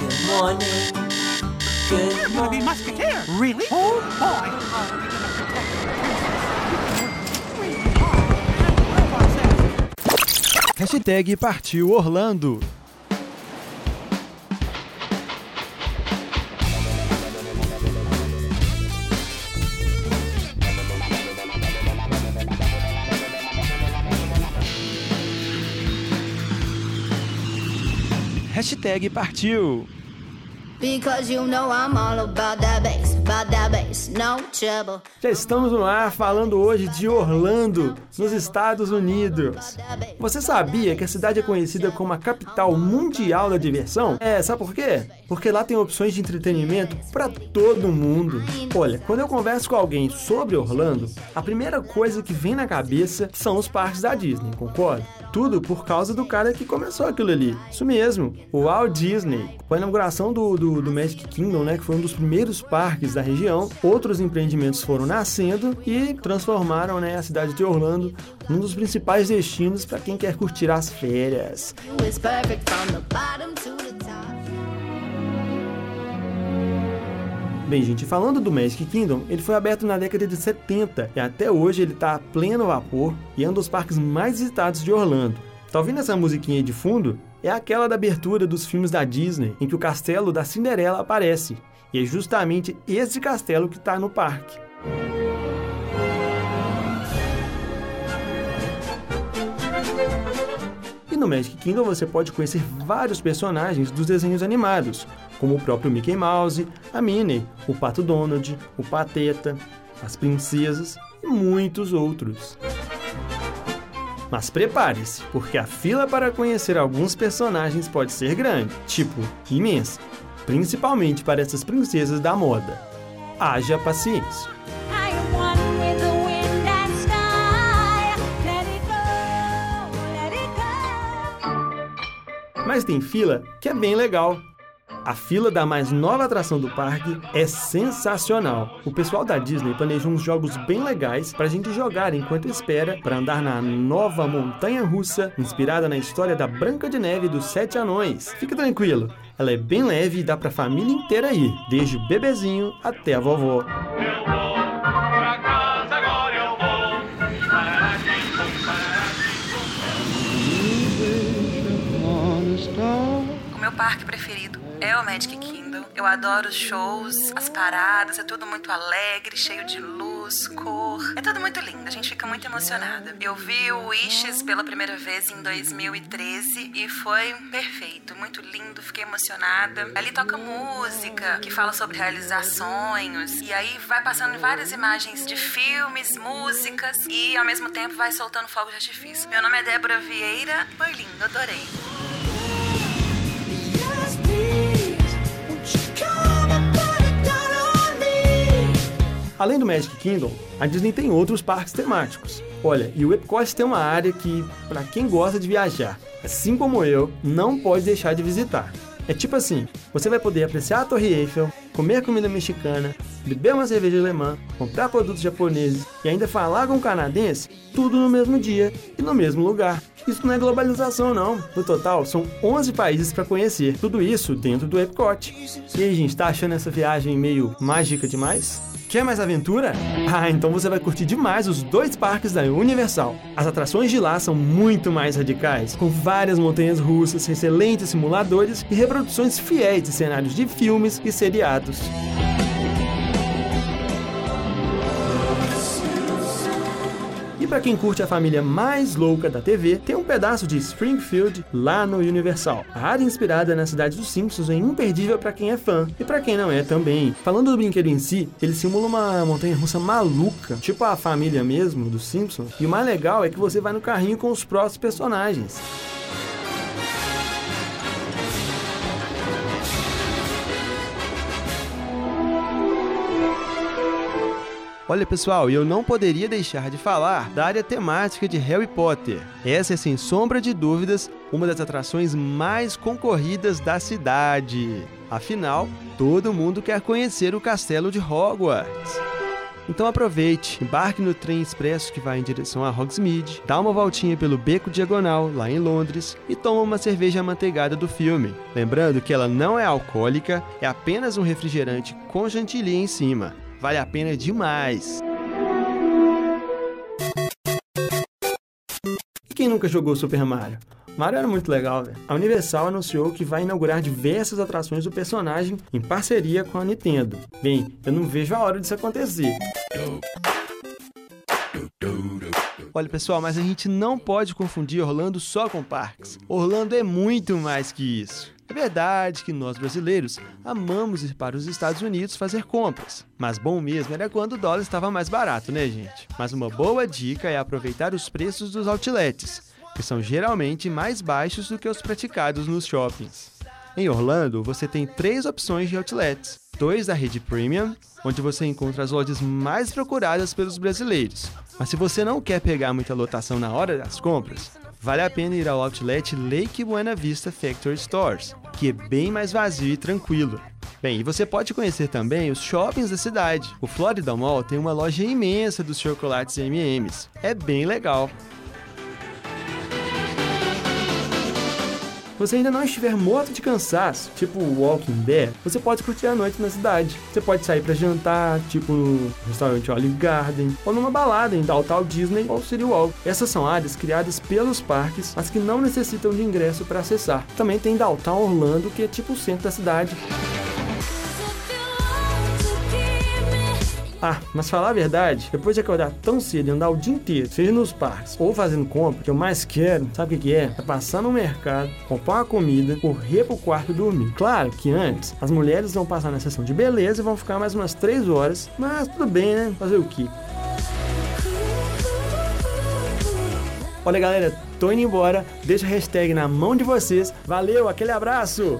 Good morning. Good You're gonna be morning. musketeer. Really? Oh boy. Are we gonna protect We are. Robot says. Hashtag partiu Orlando. No trouble. Já estamos no ar falando hoje de Orlando, nos Estados Unidos. Você sabia que a cidade é conhecida como a capital mundial da diversão? É, sabe por quê? Porque lá tem opções de entretenimento para todo mundo. Olha, quando eu converso com alguém sobre Orlando, a primeira coisa que vem na cabeça são os parques da Disney, concorda? Tudo por causa do cara que começou aquilo ali. Isso mesmo, o Walt Disney. Com a inauguração do, do, do Magic Kingdom, né, que foi um dos primeiros parques da região, outros empreendimentos foram nascendo e transformaram né, a cidade de Orlando num dos principais destinos para quem quer curtir as férias. You Bem, gente, falando do Magic Kingdom, ele foi aberto na década de 70 e até hoje ele está a pleno vapor e é um dos parques mais visitados de Orlando. Tá ouvindo essa musiquinha aí de fundo? É aquela da abertura dos filmes da Disney, em que o castelo da Cinderela aparece. E é justamente esse castelo que está no parque. No Magic Kingdom você pode conhecer vários personagens dos desenhos animados, como o próprio Mickey Mouse, a Minnie, o Pato Donald, o Pateta, as princesas e muitos outros. Mas prepare-se, porque a fila para conhecer alguns personagens pode ser grande, tipo, imensa, principalmente para essas princesas da moda. Haja paciência. Mas tem fila que é bem legal. A fila da mais nova atração do parque é sensacional. O pessoal da Disney planejou uns jogos bem legais pra gente jogar enquanto espera para andar na nova montanha russa inspirada na história da Branca de Neve dos Sete Anões. Fique tranquilo, ela é bem leve e dá pra família inteira ir, desde o bebezinho até a vovó. Meu parque preferido é o Magic Kingdom. Eu adoro os shows, as paradas, é tudo muito alegre, cheio de luz, cor. É tudo muito lindo, a gente fica muito emocionada. Eu vi o Wishes pela primeira vez em 2013 e foi perfeito, muito lindo, fiquei emocionada. Ali toca música que fala sobre realizar sonhos e aí vai passando várias imagens de filmes, músicas e ao mesmo tempo vai soltando fogos de artifício. Meu nome é Débora Vieira, foi lindo, adorei. Além do Magic Kingdom, a Disney tem outros parques temáticos. Olha, e o Epcot tem uma área que, para quem gosta de viajar, assim como eu, não pode deixar de visitar. É tipo assim, você vai poder apreciar a Torre Eiffel, comer comida mexicana, beber uma cerveja alemã, comprar produtos japoneses e ainda falar com um canadense, tudo no mesmo dia e no mesmo lugar. Isso não é globalização não. No total, são 11 países para conhecer, tudo isso dentro do Epcot. E aí, gente, tá achando essa viagem meio mágica demais? Quer mais aventura? Ah, então você vai curtir demais os dois parques da Universal. As atrações de lá são muito mais radicais, com várias montanhas russas, excelentes simuladores e reproduções fiéis de cenários de filmes e seriados. Para quem curte a família mais louca da TV, tem um pedaço de Springfield lá no Universal. A área inspirada na cidade dos Simpsons é imperdível para quem é fã e para quem não é também. Falando do brinquedo em si, ele simula uma montanha russa maluca, tipo a família mesmo dos Simpsons. E o mais legal é que você vai no carrinho com os próprios personagens. Olha pessoal, eu não poderia deixar de falar da área temática de Harry Potter. Essa é sem sombra de dúvidas uma das atrações mais concorridas da cidade. Afinal, todo mundo quer conhecer o castelo de Hogwarts. Então aproveite, embarque no trem expresso que vai em direção a Hogsmeade, dá uma voltinha pelo Beco Diagonal, lá em Londres, e toma uma cerveja amanteigada do filme. Lembrando que ela não é alcoólica, é apenas um refrigerante com chantilly em cima. Vale a pena demais! E quem nunca jogou Super Mario? Mario era muito legal, velho. A Universal anunciou que vai inaugurar diversas atrações do personagem em parceria com a Nintendo. Bem, eu não vejo a hora disso acontecer. Olha pessoal, mas a gente não pode confundir Orlando só com parques. Orlando é muito mais que isso. É verdade que nós brasileiros amamos ir para os Estados Unidos fazer compras, mas bom mesmo era quando o dólar estava mais barato, né, gente? Mas uma boa dica é aproveitar os preços dos outlets, que são geralmente mais baixos do que os praticados nos shoppings. Em Orlando, você tem três opções de outlets: dois da rede Premium, onde você encontra as lojas mais procuradas pelos brasileiros. Mas se você não quer pegar muita lotação na hora das compras, vale a pena ir ao outlet Lake Buena Vista Factory Stores, que é bem mais vazio e tranquilo. Bem, e você pode conhecer também os shoppings da cidade. O Florida Mall tem uma loja imensa dos chocolates M&M's. É bem legal. Você ainda não estiver morto de cansaço, tipo Walking Dead, você pode curtir a noite na cidade. Você pode sair para jantar, tipo no restaurante Olive Garden, ou numa balada em Downtown Disney ou City Walk. Essas são áreas criadas pelos parques, mas que não necessitam de ingresso para acessar. Também tem Downtown Orlando, que é tipo o centro da cidade. Ah, mas falar a verdade, depois de acordar tão cedo e andar o dia inteiro, seja nos parques ou fazendo compra, o que eu mais quero, sabe o que que é? É passar no mercado, comprar uma comida, correr pro quarto e dormir. Claro que antes, as mulheres vão passar na sessão de beleza e vão ficar mais umas 3 horas, mas tudo bem, né? Fazer o quê? Olha galera, tô indo embora, deixa a hashtag na mão de vocês. Valeu, aquele abraço!